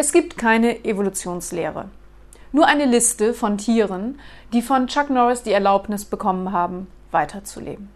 Es gibt keine Evolutionslehre. Nur eine Liste von Tieren, die von Chuck Norris die Erlaubnis bekommen haben, weiterzuleben.